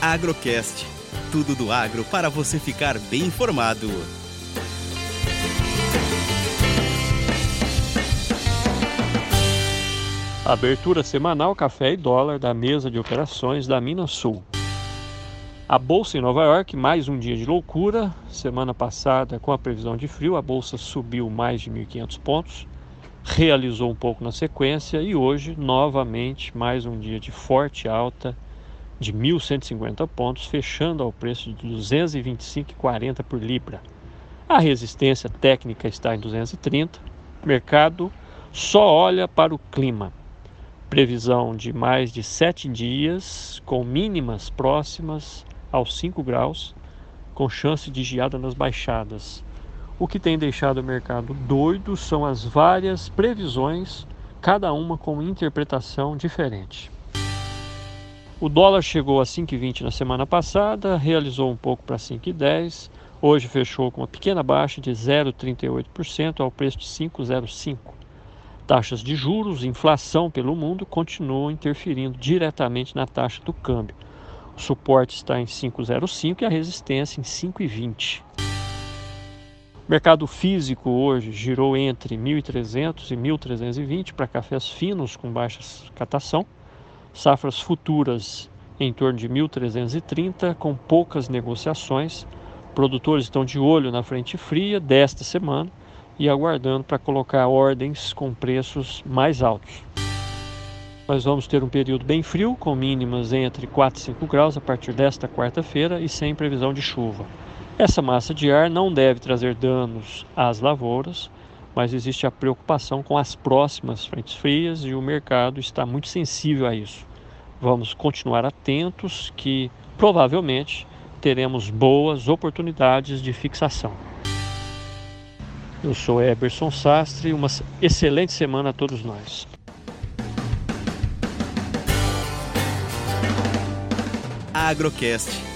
Agrocast. Tudo do agro para você ficar bem informado. Abertura semanal Café e Dólar da mesa de operações da Minas Sul. A bolsa em Nova York, mais um dia de loucura. Semana passada, com a previsão de frio, a bolsa subiu mais de 1.500 pontos, realizou um pouco na sequência e hoje, novamente, mais um dia de forte alta de 1.150 pontos, fechando ao preço de 225,40 por libra. A resistência técnica está em 230. O mercado só olha para o clima. Previsão de mais de sete dias, com mínimas próximas aos 5 graus, com chance de geada nas baixadas. O que tem deixado o mercado doido são as várias previsões, cada uma com interpretação diferente. O dólar chegou a 5,20 na semana passada, realizou um pouco para 5,10. Hoje fechou com uma pequena baixa de 0,38% ao preço de 5,05. Taxas de juros, inflação pelo mundo continuam interferindo diretamente na taxa do câmbio. O suporte está em 5,05 e a resistência em 5,20. O mercado físico hoje girou entre 1.300 e 1.320 para cafés finos com baixa catação, safras futuras em torno de 1.330 com poucas negociações. Produtores estão de olho na frente fria desta semana e aguardando para colocar ordens com preços mais altos. Nós vamos ter um período bem frio, com mínimas entre 4 e 5 graus a partir desta quarta-feira e sem previsão de chuva. Essa massa de ar não deve trazer danos às lavouras, mas existe a preocupação com as próximas frentes frias e o mercado está muito sensível a isso. Vamos continuar atentos que provavelmente teremos boas oportunidades de fixação. Eu sou Eberson Sastre, uma excelente semana a todos nós. Agrocast.